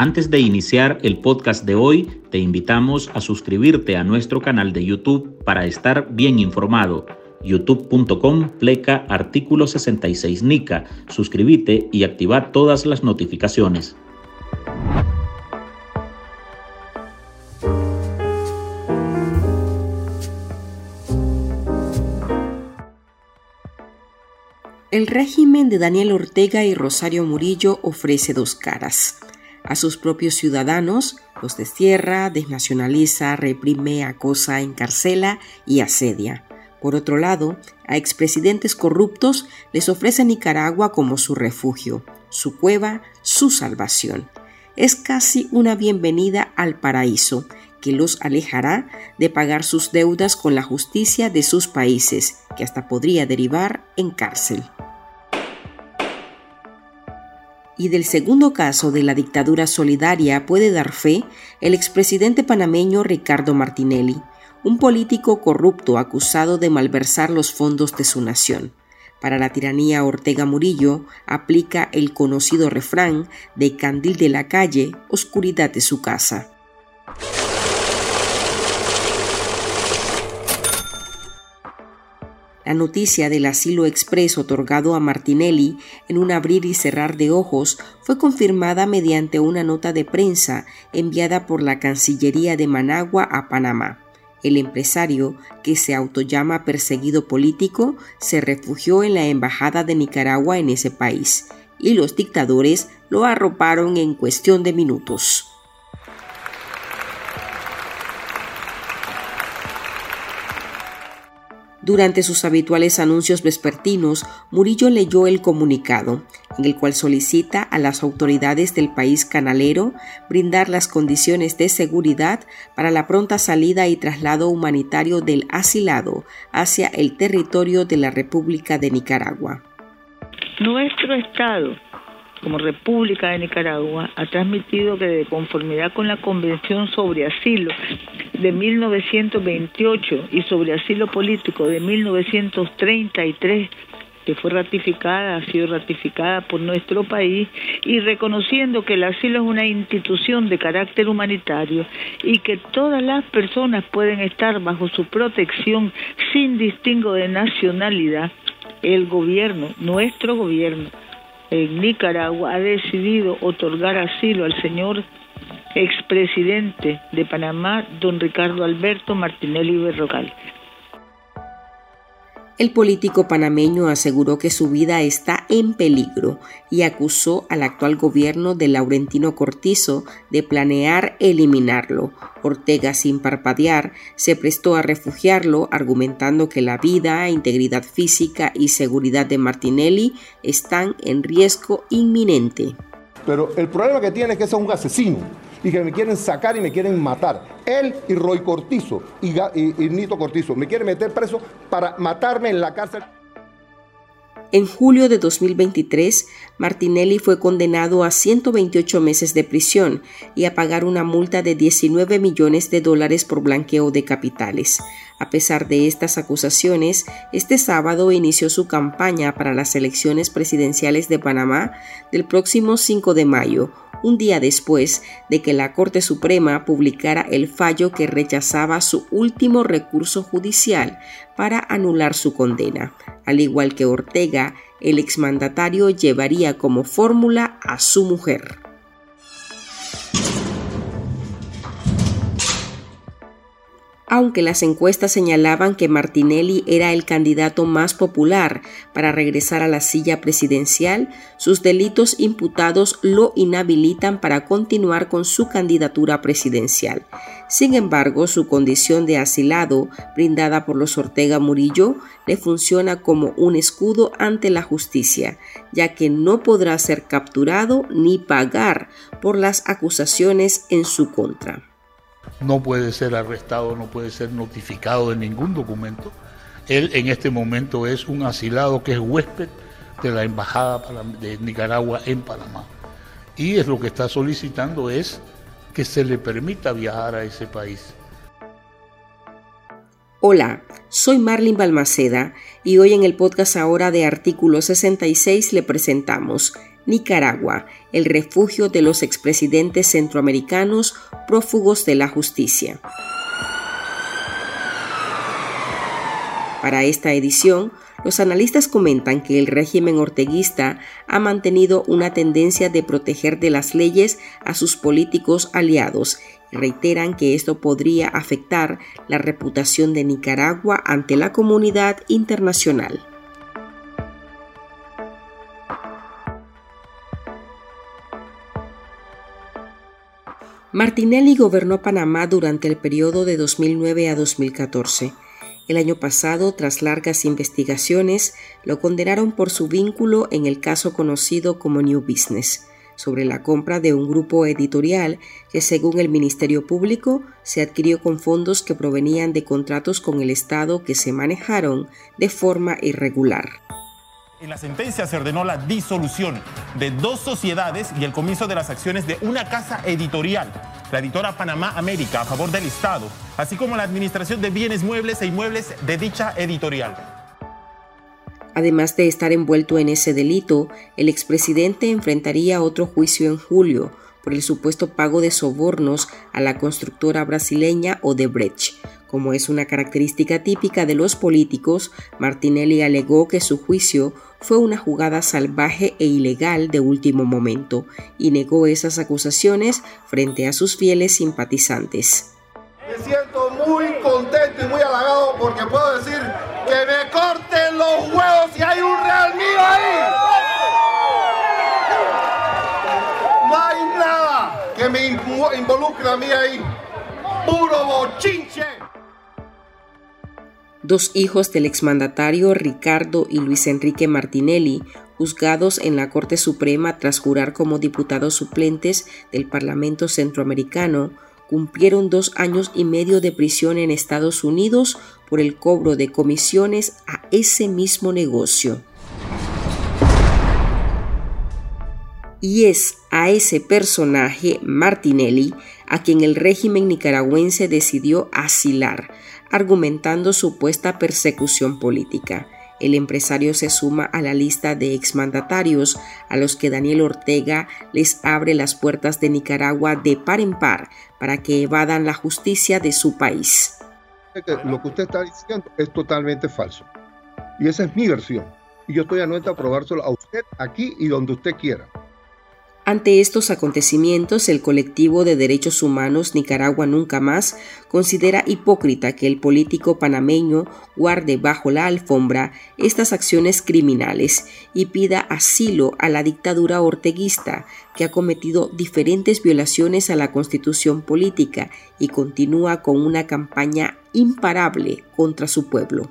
Antes de iniciar el podcast de hoy, te invitamos a suscribirte a nuestro canal de YouTube para estar bien informado. youtube.com pleca artículo 66 NICA. Suscríbete y activa todas las notificaciones. El régimen de Daniel Ortega y Rosario Murillo ofrece dos caras a sus propios ciudadanos, los destierra, desnacionaliza, reprime, acosa, encarcela y asedia. Por otro lado, a expresidentes corruptos les ofrece Nicaragua como su refugio, su cueva, su salvación. Es casi una bienvenida al paraíso que los alejará de pagar sus deudas con la justicia de sus países, que hasta podría derivar en cárcel. Y del segundo caso de la dictadura solidaria puede dar fe el expresidente panameño Ricardo Martinelli, un político corrupto acusado de malversar los fondos de su nación. Para la tiranía Ortega Murillo aplica el conocido refrán de candil de la calle, oscuridad de su casa. La noticia del asilo expreso otorgado a Martinelli en un abrir y cerrar de ojos fue confirmada mediante una nota de prensa enviada por la Cancillería de Managua a Panamá. El empresario, que se autollama perseguido político, se refugió en la Embajada de Nicaragua en ese país, y los dictadores lo arroparon en cuestión de minutos. Durante sus habituales anuncios vespertinos, Murillo leyó el comunicado, en el cual solicita a las autoridades del país canalero brindar las condiciones de seguridad para la pronta salida y traslado humanitario del asilado hacia el territorio de la República de Nicaragua. Nuestro Estado como República de Nicaragua, ha transmitido que de conformidad con la Convención sobre Asilo de 1928 y sobre asilo político de 1933, que fue ratificada, ha sido ratificada por nuestro país, y reconociendo que el asilo es una institución de carácter humanitario y que todas las personas pueden estar bajo su protección sin distingo de nacionalidad, el gobierno, nuestro gobierno, en Nicaragua ha decidido otorgar asilo al señor expresidente de Panamá, don Ricardo Alberto Martinelli Berrocal. El político panameño aseguró que su vida está en peligro y acusó al actual gobierno de Laurentino Cortizo de planear eliminarlo. Ortega, sin parpadear, se prestó a refugiarlo, argumentando que la vida, integridad física y seguridad de Martinelli están en riesgo inminente. Pero el problema que tiene es que es un asesino y que me quieren sacar y me quieren matar. Él y Roy Cortizo y, Nito Cortizo me quieren meter preso para matarme en la cárcel. En julio de 2023, Martinelli fue condenado a 128 meses de prisión y a pagar una multa de 19 millones de dólares por blanqueo de capitales. A pesar de estas acusaciones, este sábado inició su campaña para las elecciones presidenciales de Panamá del próximo 5 de mayo, un día después de que la Corte Suprema publicara el fallo que rechazaba su último recurso judicial para anular su condena. Al igual que Ortega, el exmandatario llevaría como fórmula a su mujer. Aunque las encuestas señalaban que Martinelli era el candidato más popular para regresar a la silla presidencial, sus delitos imputados lo inhabilitan para continuar con su candidatura presidencial. Sin embargo, su condición de asilado, brindada por los Ortega Murillo, le funciona como un escudo ante la justicia, ya que no podrá ser capturado ni pagar por las acusaciones en su contra no puede ser arrestado, no puede ser notificado de ningún documento. Él en este momento es un asilado que es huésped de la Embajada de Nicaragua en Panamá. Y es lo que está solicitando es que se le permita viajar a ese país. Hola, soy Marlene Balmaceda y hoy en el podcast ahora de Artículo 66 le presentamos Nicaragua, el refugio de los expresidentes centroamericanos prófugos de la justicia. Para esta edición, los analistas comentan que el régimen orteguista ha mantenido una tendencia de proteger de las leyes a sus políticos aliados y reiteran que esto podría afectar la reputación de Nicaragua ante la comunidad internacional. Martinelli gobernó Panamá durante el periodo de 2009 a 2014. El año pasado, tras largas investigaciones, lo condenaron por su vínculo en el caso conocido como New Business, sobre la compra de un grupo editorial que, según el Ministerio Público, se adquirió con fondos que provenían de contratos con el Estado que se manejaron de forma irregular. En la sentencia se ordenó la disolución de dos sociedades y el comienzo de las acciones de una casa editorial, la editora Panamá América, a favor del Estado, así como la administración de bienes muebles e inmuebles de dicha editorial. Además de estar envuelto en ese delito, el expresidente enfrentaría otro juicio en julio por el supuesto pago de sobornos a la constructora brasileña Odebrecht como es una característica típica de los políticos, Martinelli alegó que su juicio fue una jugada salvaje e ilegal de último momento y negó esas acusaciones frente a sus fieles simpatizantes. Me siento muy contento y muy halagado porque puedo decir que me corten los huevos me involucre a mí ahí. Puro bochinche. Dos hijos del exmandatario Ricardo y Luis Enrique Martinelli, juzgados en la Corte Suprema tras jurar como diputados suplentes del Parlamento Centroamericano, cumplieron dos años y medio de prisión en Estados Unidos por el cobro de comisiones a ese mismo negocio. Y es a ese personaje, Martinelli, a quien el régimen nicaragüense decidió asilar, argumentando supuesta persecución política. El empresario se suma a la lista de exmandatarios a los que Daniel Ortega les abre las puertas de Nicaragua de par en par para que evadan la justicia de su país. Lo que usted está diciendo es totalmente falso. Y esa es mi versión. Y yo estoy anuente a probárselo a usted aquí y donde usted quiera. Ante estos acontecimientos, el colectivo de derechos humanos Nicaragua Nunca Más considera hipócrita que el político panameño guarde bajo la alfombra estas acciones criminales y pida asilo a la dictadura orteguista que ha cometido diferentes violaciones a la constitución política y continúa con una campaña imparable contra su pueblo.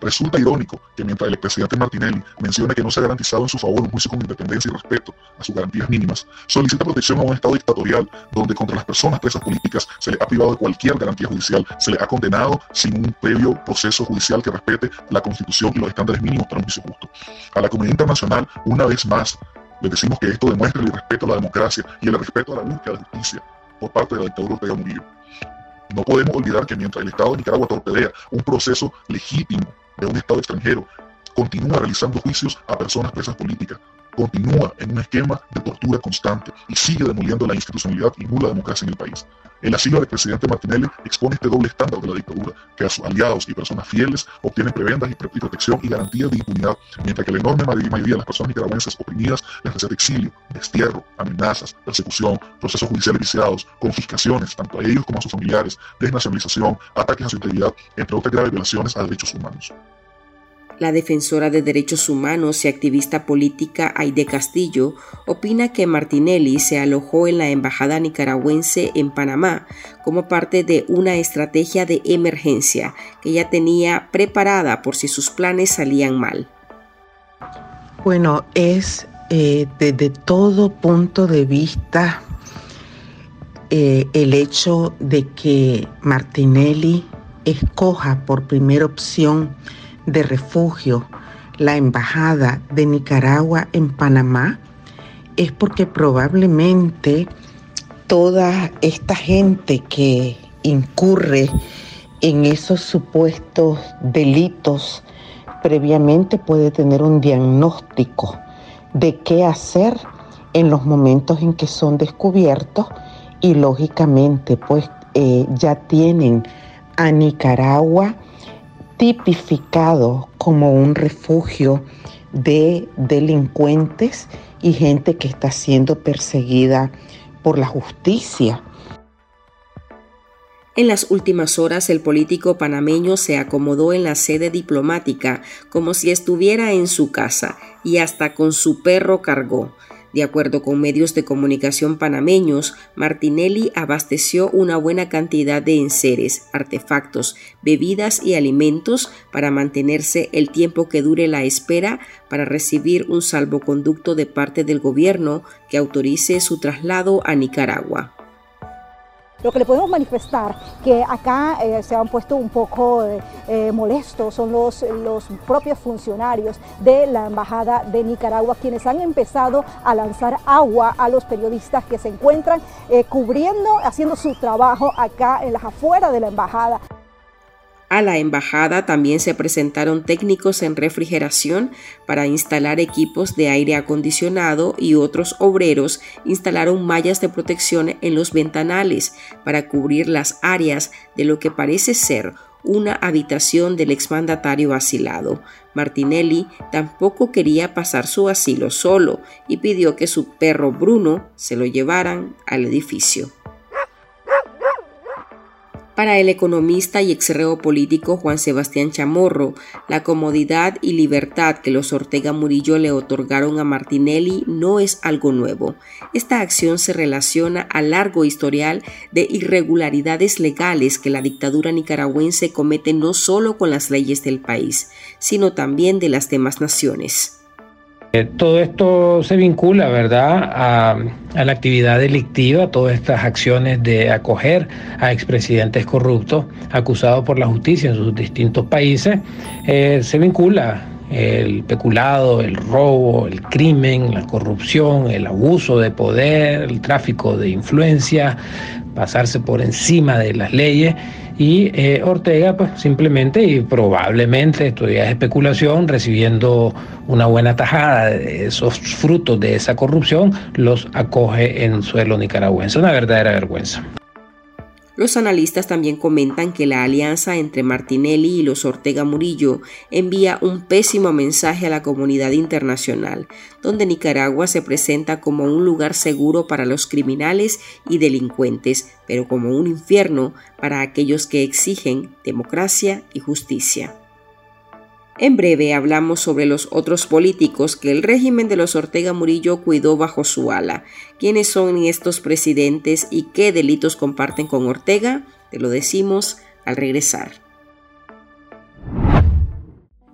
Resulta irónico que mientras el expresidente Martinelli menciona que no se ha garantizado en su favor un juicio con independencia y respeto a sus garantías mínimas, solicita protección a un Estado dictatorial donde contra las personas presas políticas se le ha privado de cualquier garantía judicial, se le ha condenado sin un previo proceso judicial que respete la Constitución y los estándares mínimos para un juicio justo. A la comunidad internacional, una vez más, le decimos que esto demuestra el respeto a la democracia y el respeto a la búsqueda de justicia por parte de la dictadura Ortega Murillo. No podemos olvidar que mientras el Estado de Nicaragua torpedea un proceso legítimo de un Estado extranjero, continúa realizando juicios a personas presas políticas, continúa en un esquema de tortura constante y sigue demoliendo la institucionalidad y nula democracia en el país. El asilo del presidente Martinelli expone este doble estándar de la dictadura, que a sus aliados y personas fieles obtienen prebendas y, protección y garantías de impunidad, mientras que la enorme mayoría de las personas nicaragüenses oprimidas les receta exilio, destierro, amenazas, persecución, procesos judiciales viciados, confiscaciones, tanto a ellos como a sus familiares, desnacionalización, ataques a su integridad, entre otras graves violaciones a derechos humanos. La defensora de derechos humanos y activista política Aide Castillo opina que Martinelli se alojó en la embajada nicaragüense en Panamá como parte de una estrategia de emergencia que ya tenía preparada por si sus planes salían mal. Bueno, es eh, desde todo punto de vista eh, el hecho de que Martinelli escoja por primera opción de refugio la Embajada de Nicaragua en Panamá es porque probablemente toda esta gente que incurre en esos supuestos delitos previamente puede tener un diagnóstico de qué hacer en los momentos en que son descubiertos y lógicamente pues eh, ya tienen a Nicaragua tipificado como un refugio de delincuentes y gente que está siendo perseguida por la justicia. En las últimas horas el político panameño se acomodó en la sede diplomática como si estuviera en su casa y hasta con su perro cargó. De acuerdo con medios de comunicación panameños, Martinelli abasteció una buena cantidad de enseres, artefactos, bebidas y alimentos para mantenerse el tiempo que dure la espera para recibir un salvoconducto de parte del gobierno que autorice su traslado a Nicaragua. Lo que le podemos manifestar que acá eh, se han puesto un poco eh, eh, molestos son los, los propios funcionarios de la Embajada de Nicaragua quienes han empezado a lanzar agua a los periodistas que se encuentran cubriendo, haciendo su trabajo acá en las afueras de la Embajada. A la embajada también se presentaron técnicos en refrigeración para instalar equipos de aire acondicionado y otros obreros instalaron mallas de protección en los ventanales para cubrir las áreas de lo que parece ser una habitación del exmandatario asilado. Martinelli tampoco quería pasar su asilo solo y pidió que su perro Bruno se lo llevaran al edificio. Para el economista y exreo político Juan Sebastián Chamorro, la comodidad y libertad que los Ortega Murillo le otorgaron a Martinelli no es algo nuevo. Esta acción se relaciona al largo historial de irregularidades legales que la dictadura nicaragüense comete no solo con las leyes del país, sino también de las demás naciones. Eh, todo esto se vincula, ¿verdad?, a, la actividad delictiva, todas estas acciones de acoger a expresidentes corruptos acusados por la justicia en sus distintos países, eh, se vincula el peculado, el robo, el crimen, la corrupción, el abuso de poder, el tráfico de influencia, pasarse por encima de las leyes y eh, Ortega pues simplemente y probablemente, esto ya es especulación, recibiendo una buena tajada de esos frutos de esa corrupción, los acoge en suelo nicaragüense. Una verdadera vergüenza. Los analistas también comentan que la alianza entre Martinelli y los Ortega Murillo envía un pésimo mensaje a la comunidad internacional, donde Nicaragua se presenta como un lugar seguro para los criminales y delincuentes, pero como un infierno para aquellos que exigen democracia y justicia. En breve hablamos sobre los otros políticos que el régimen de los Ortega Murillo cuidó bajo su ala. ¿Quiénes son estos presidentes y qué delitos comparten con Ortega? Te lo decimos al regresar.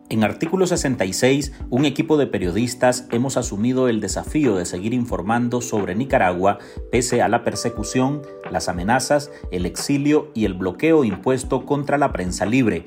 En artículo 66, un equipo de periodistas hemos asumido el desafío de seguir informando sobre Nicaragua pese a la persecución, las amenazas, el exilio y el bloqueo impuesto contra la prensa libre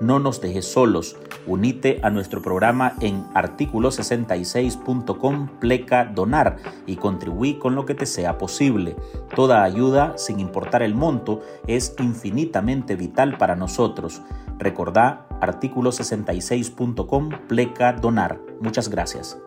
No nos dejes solos. Unite a nuestro programa en artículo66.com pleca donar y contribuí con lo que te sea posible. Toda ayuda, sin importar el monto, es infinitamente vital para nosotros. Recordá artículo66.com pleca donar. Muchas gracias.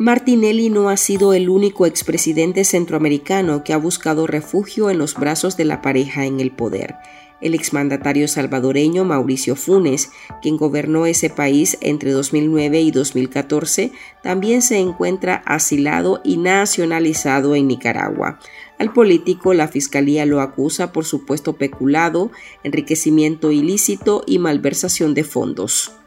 Martinelli no ha sido el único expresidente centroamericano que ha buscado refugio en los brazos de la pareja en el poder. El exmandatario salvadoreño Mauricio Funes, quien gobernó ese país entre 2009 y 2014, también se encuentra asilado y nacionalizado en Nicaragua. Al político la fiscalía lo acusa por supuesto peculado, enriquecimiento ilícito y malversación de fondos.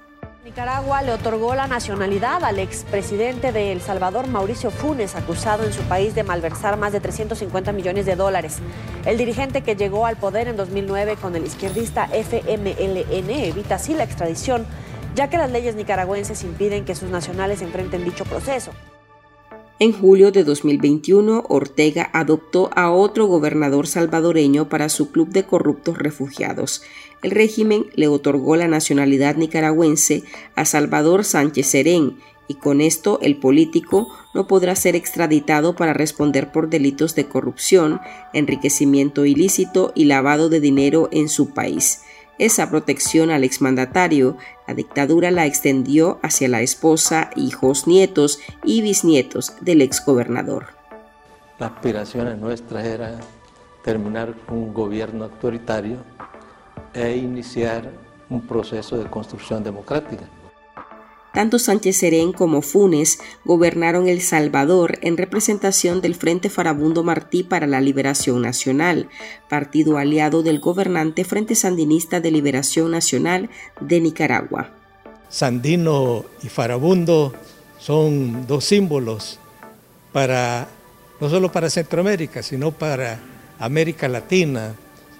Nicaragua le otorgó la nacionalidad al expresidente de El Salvador, Mauricio Funes, acusado en su país de malversar más de 350 millones de dólares. El dirigente que llegó al poder en 2009 con el izquierdista FMLN evita así la extradición, ya que las leyes nicaragüenses impiden que sus nacionales enfrenten dicho proceso. En julio de 2021, Ortega adoptó a otro gobernador salvadoreño para su club de corruptos refugiados. El régimen le otorgó la nacionalidad nicaragüense a Salvador Sánchez Serén y con esto el político no podrá ser extraditado para responder por delitos de corrupción, enriquecimiento ilícito y lavado de dinero en su país esa protección al exmandatario, la dictadura la extendió hacia la esposa, hijos, nietos y bisnietos del exgobernador. La aspiración nuestra era terminar un gobierno autoritario e iniciar un proceso de construcción democrática. Tanto Sánchez Serén como Funes gobernaron El Salvador en representación del Frente Farabundo Martí para la Liberación Nacional, partido aliado del gobernante Frente Sandinista de Liberación Nacional de Nicaragua. Sandino y Farabundo son dos símbolos para no solo para Centroamérica, sino para América Latina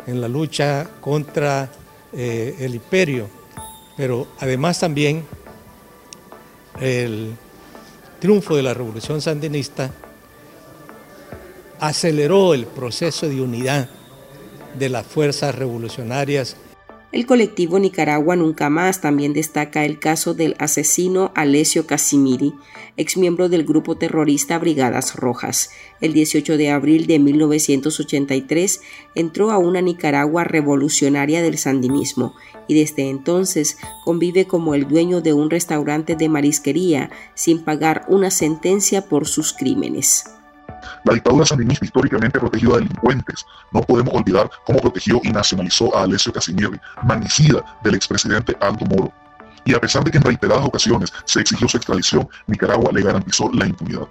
en la lucha contra eh, el imperio, pero además también el triunfo de la revolución sandinista aceleró el proceso de unidad de las fuerzas revolucionarias el colectivo Nicaragua Nunca Más también destaca el caso del asesino Alessio Casimiri, exmiembro del grupo terrorista Brigadas Rojas. El 18 de abril de 1983 entró a una Nicaragua revolucionaria del sandinismo y desde entonces convive como el dueño de un restaurante de marisquería sin pagar una sentencia por sus crímenes. La dictadura sandinista históricamente ha protegido a delincuentes. No podemos olvidar cómo protegió y nacionalizó a Alessio Casimiri, manicida del expresidente Aldo Moro. Y a pesar de que en reiteradas ocasiones se exigió su extradición, Nicaragua le garantizó la impunidad.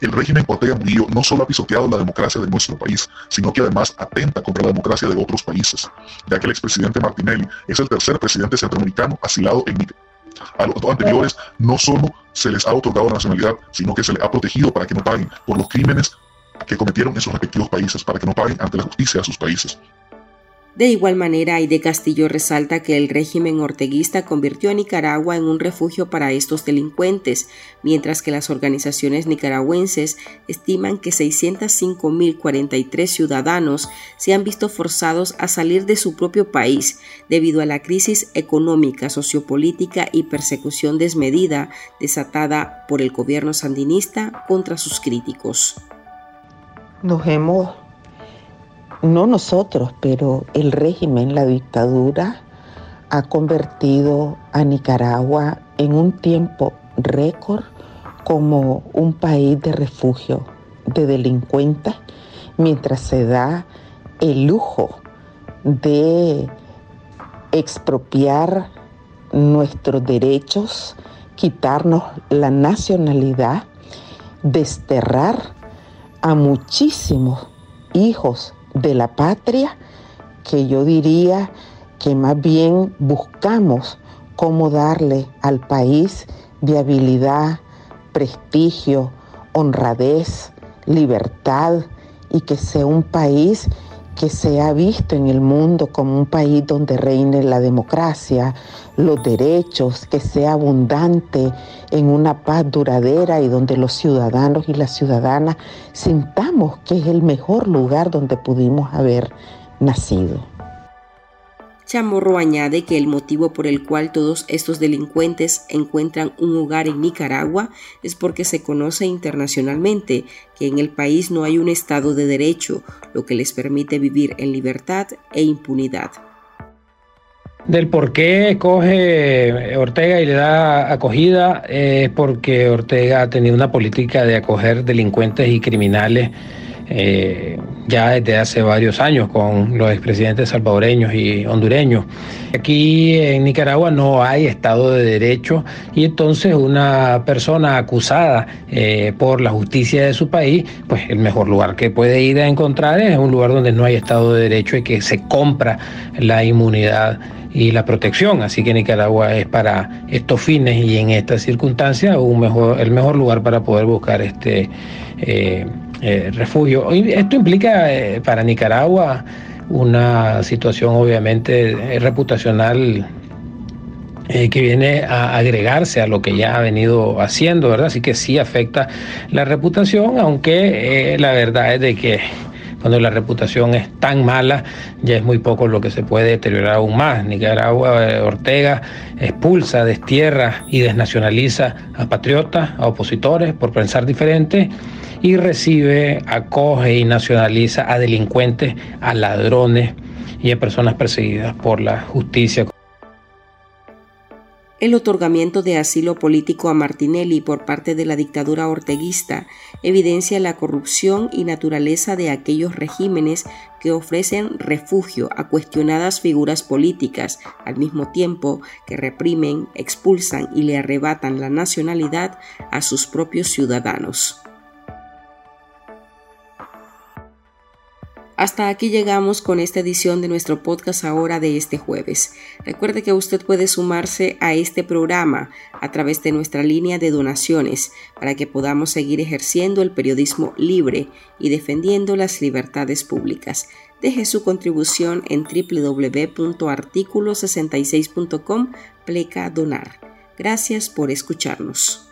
El régimen Ortega Murillo no solo ha pisoteado la democracia de nuestro país, sino que además atenta contra la democracia de otros países, ya que el expresidente Martinelli es el tercer presidente centroamericano asilado en Nicaragua a los anteriores no solo se les ha otorgado la nacionalidad, sino que se les ha protegido para que no paguen por los crímenes que cometieron en sus respectivos países, para que no paguen ante la justicia de sus países. De igual manera, Aide Castillo resalta que el régimen orteguista convirtió a Nicaragua en un refugio para estos delincuentes, mientras que las organizaciones nicaragüenses estiman que 605.043 ciudadanos se han visto forzados a salir de su propio país debido a la crisis económica, sociopolítica y persecución desmedida desatada por el gobierno sandinista contra sus críticos. Nos hemos no nosotros, pero el régimen, la dictadura, ha convertido a Nicaragua en un tiempo récord como un país de refugio de delincuentes, mientras se da el lujo de expropiar nuestros derechos, quitarnos la nacionalidad, desterrar a muchísimos hijos de la patria que yo diría que más bien buscamos cómo darle al país viabilidad, prestigio, honradez, libertad y que sea un país que sea visto en el mundo como un país donde reine la democracia, los derechos, que sea abundante en una paz duradera y donde los ciudadanos y las ciudadanas sintamos que es el mejor lugar donde pudimos haber nacido. Chamorro añade que el motivo por el cual todos estos delincuentes encuentran un hogar en Nicaragua es porque se conoce internacionalmente que en el país no hay un Estado de Derecho, lo que les permite vivir en libertad e impunidad. Del por qué coge Ortega y le da acogida es porque Ortega ha tenido una política de acoger delincuentes y criminales eh, ya desde hace varios años con los expresidentes salvadoreños y hondureños. Aquí en Nicaragua no hay Estado de Derecho y entonces una persona acusada eh, por la justicia de su país, pues el mejor lugar que puede ir a encontrar es un lugar donde no hay Estado de Derecho y que se compra la inmunidad y la protección. Así que Nicaragua es para estos fines y en estas circunstancias un mejor, el mejor lugar para poder buscar este eh, eh, refugio. Esto implica eh, para Nicaragua una situación obviamente reputacional eh, que viene a agregarse a lo que ya ha venido haciendo, ¿verdad? Así que sí afecta la reputación, aunque la verdad es de que cuando la reputación es tan mala, ya es muy poco lo que se puede deteriorar aún más. Nicaragua, Ortega expulsa, destierra y desnacionaliza a patriotas, a opositores por pensar diferente y recibe, acoge y nacionaliza a delincuentes, a ladrones y a personas perseguidas por la justicia. El otorgamiento de asilo político a Martinelli por parte de la dictadura orteguista evidencia la corrupción y naturaleza de aquellos regímenes que ofrecen refugio a cuestionadas figuras políticas al mismo tiempo que reprimen, expulsan y le arrebatan la nacionalidad a sus propios ciudadanos. Hasta aquí llegamos con esta edición de nuestro podcast ahora de este jueves. Recuerde que usted puede sumarse a este programa a través de nuestra línea de donaciones para que podamos seguir ejerciendo el periodismo libre y defendiendo las libertades públicas. Deje su contribución en www.articulo66.com pleca donar. Gracias por escucharnos.